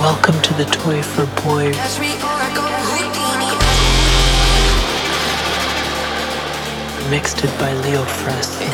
Welcome to the Toy for boys. Mixed it by Leo Frasson.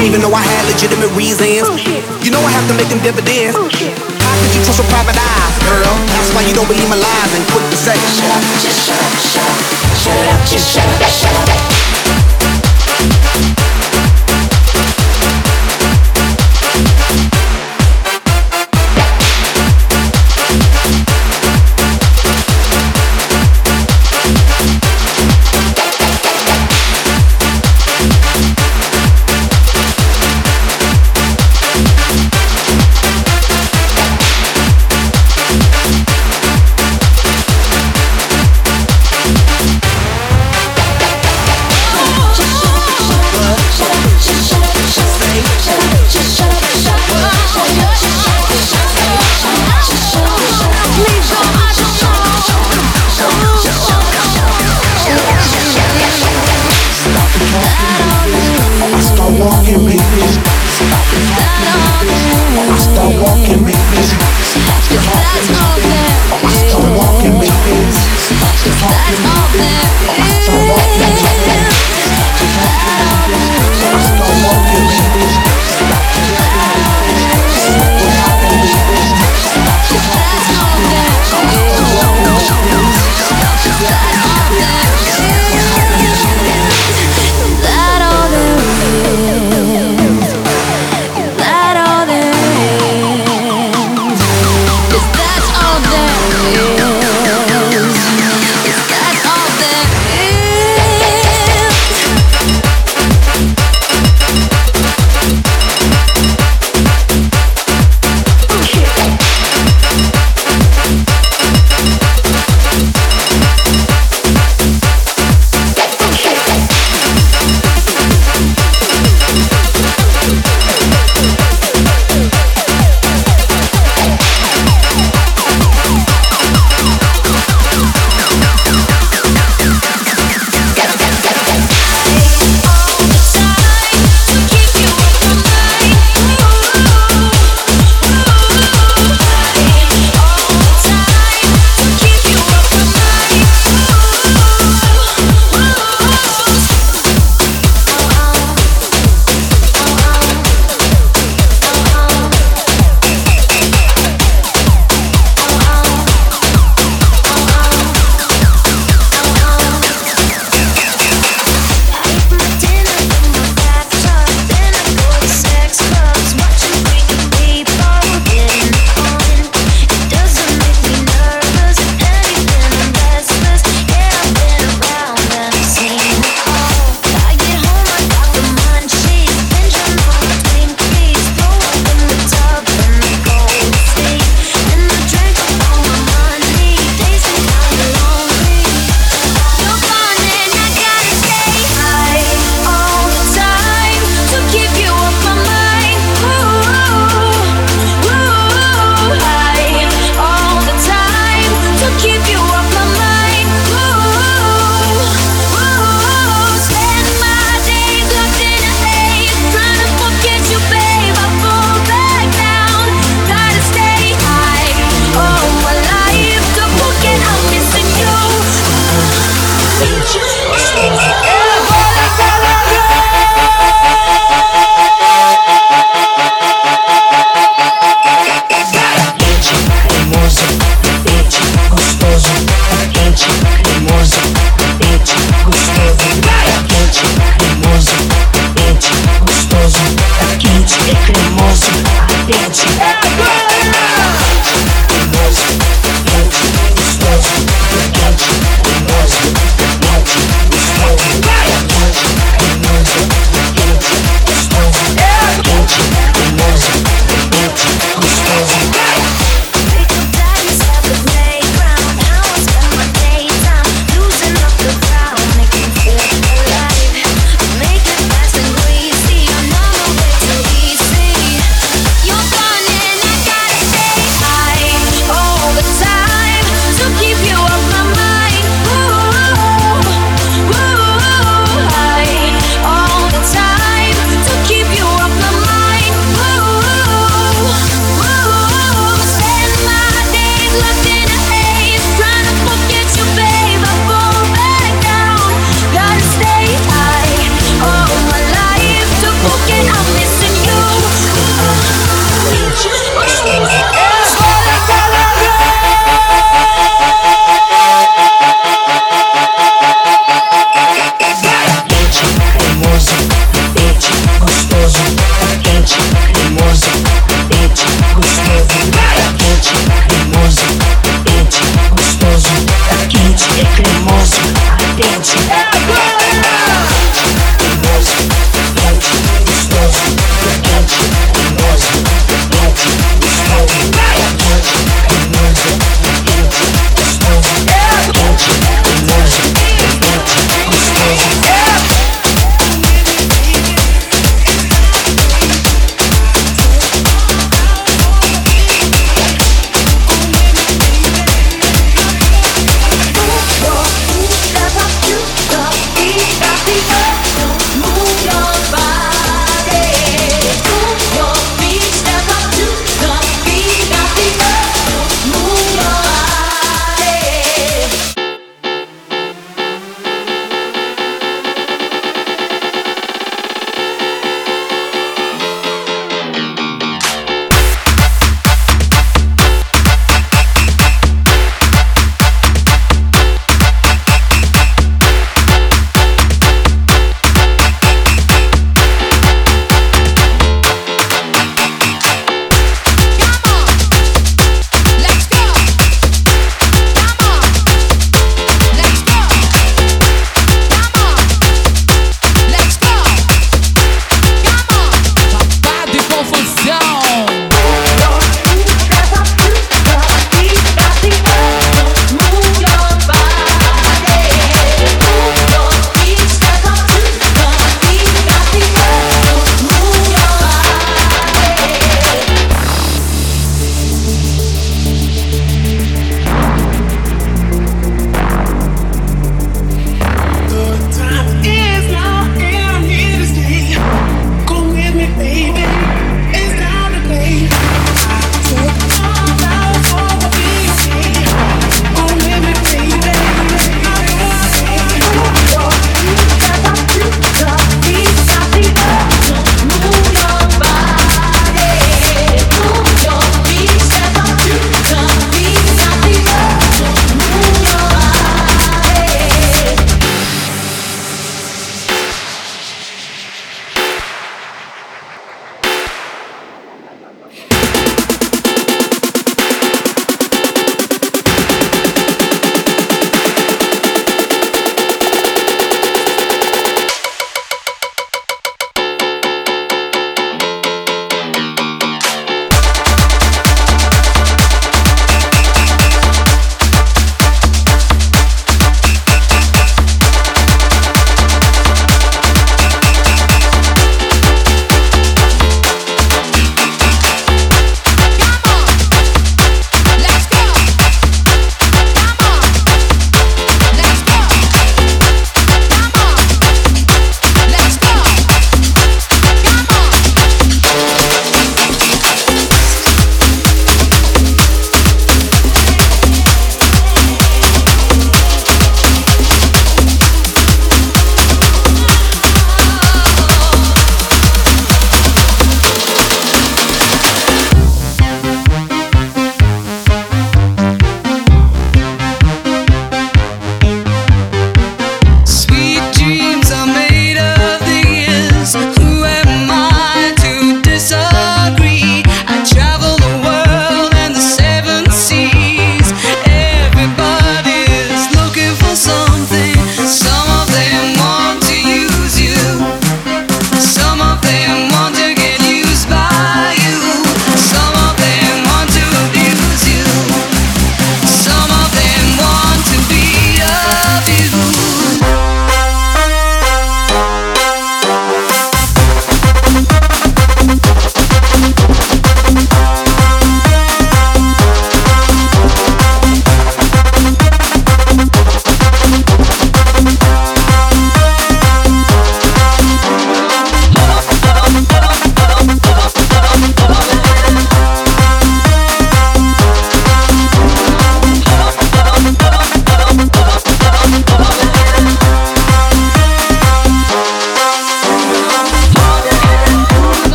Even though I had legitimate reasons. Oh, you know I have to make them dividends. Oh, How could you trust a private eye, girl? That's why you don't believe my lies and quit to say, shut up, just shut up, shut up, shut up, just shut up, shut up.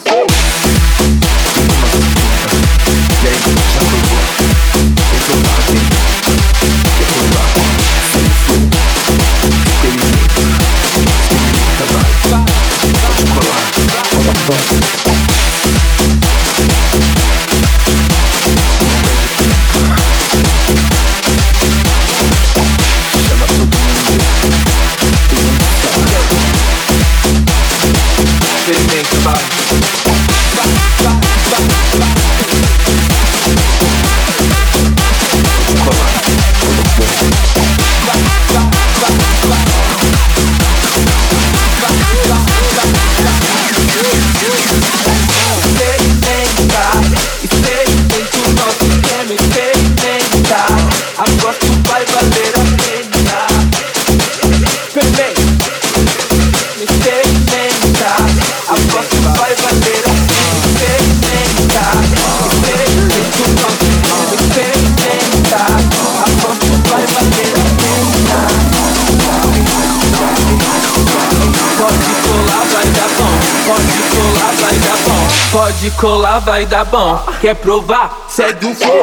you? Colar, vai dar bom. Quer provar? Segue o flow.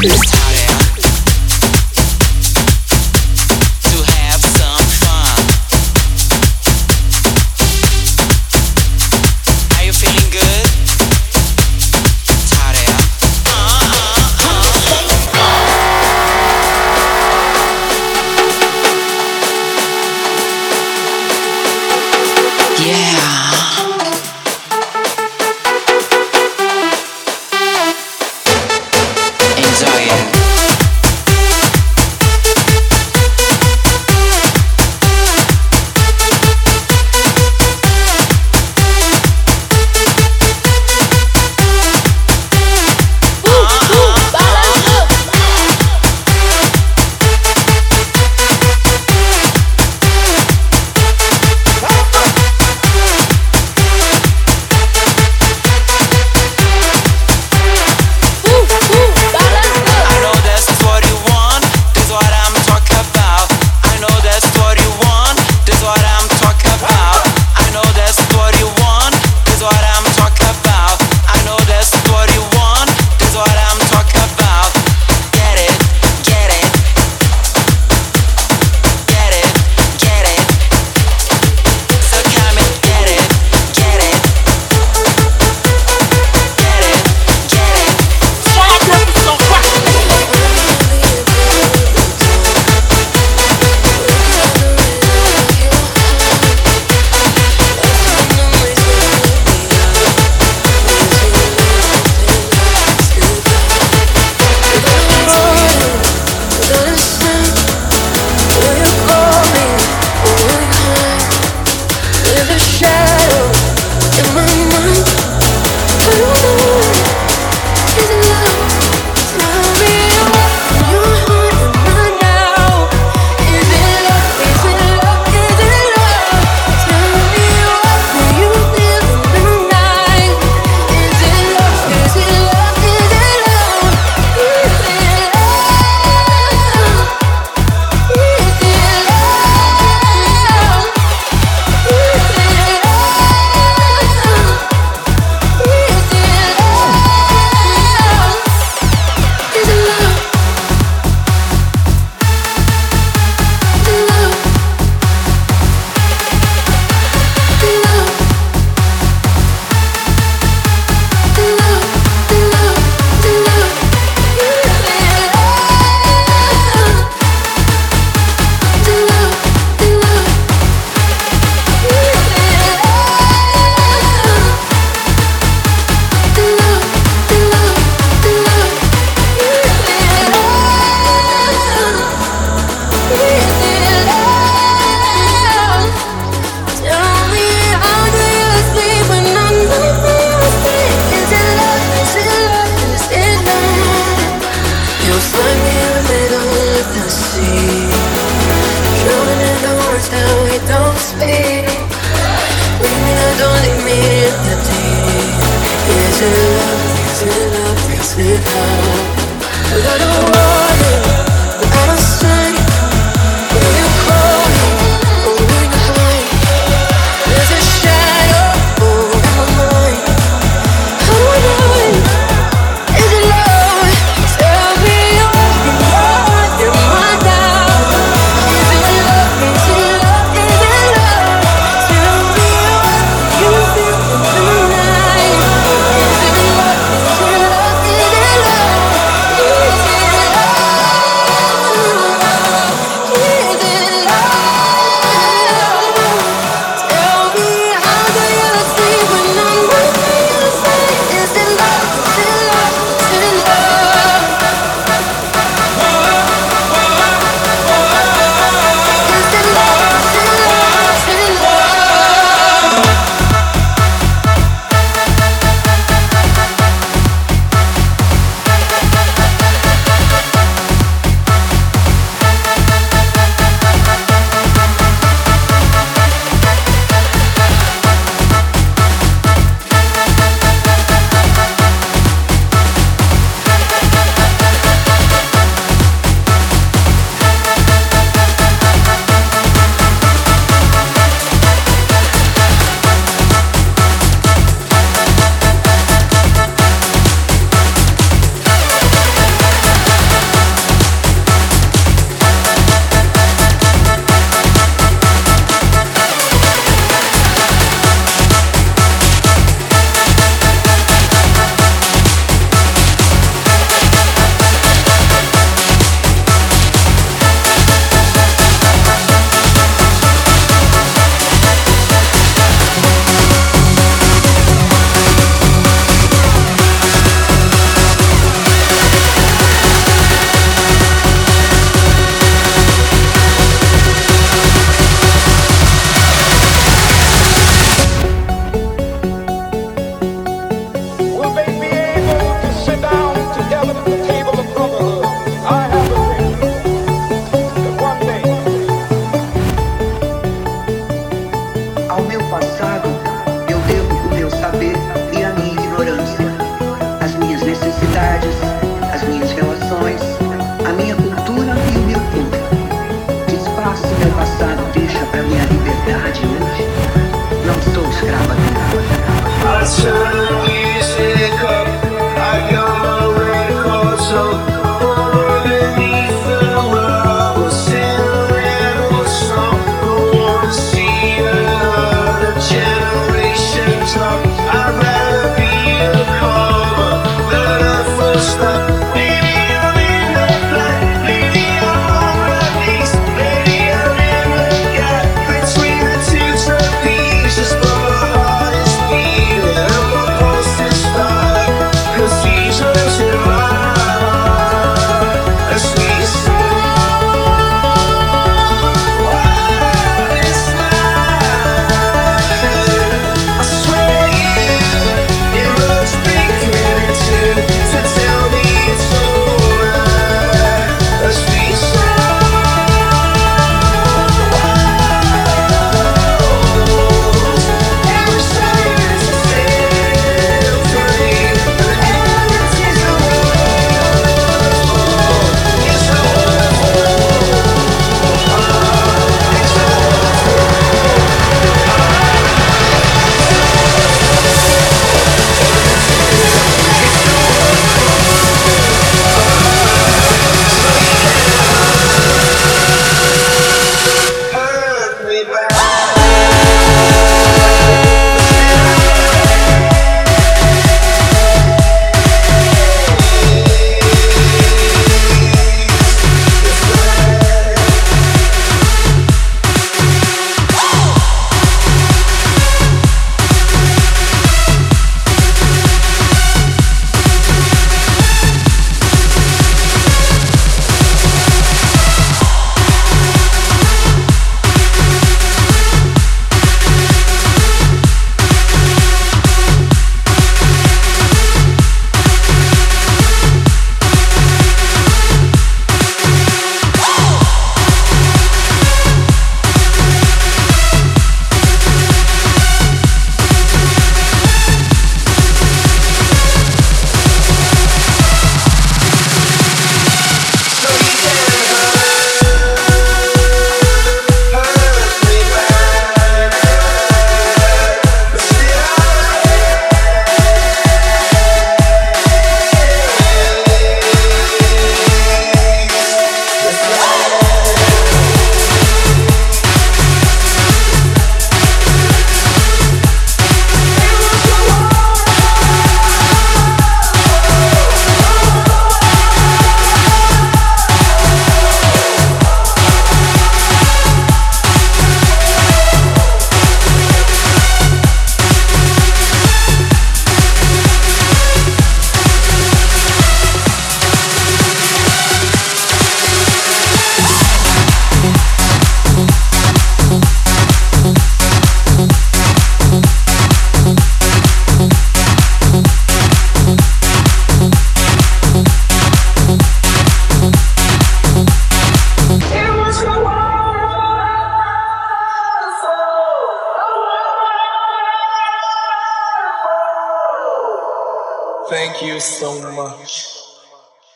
playlist.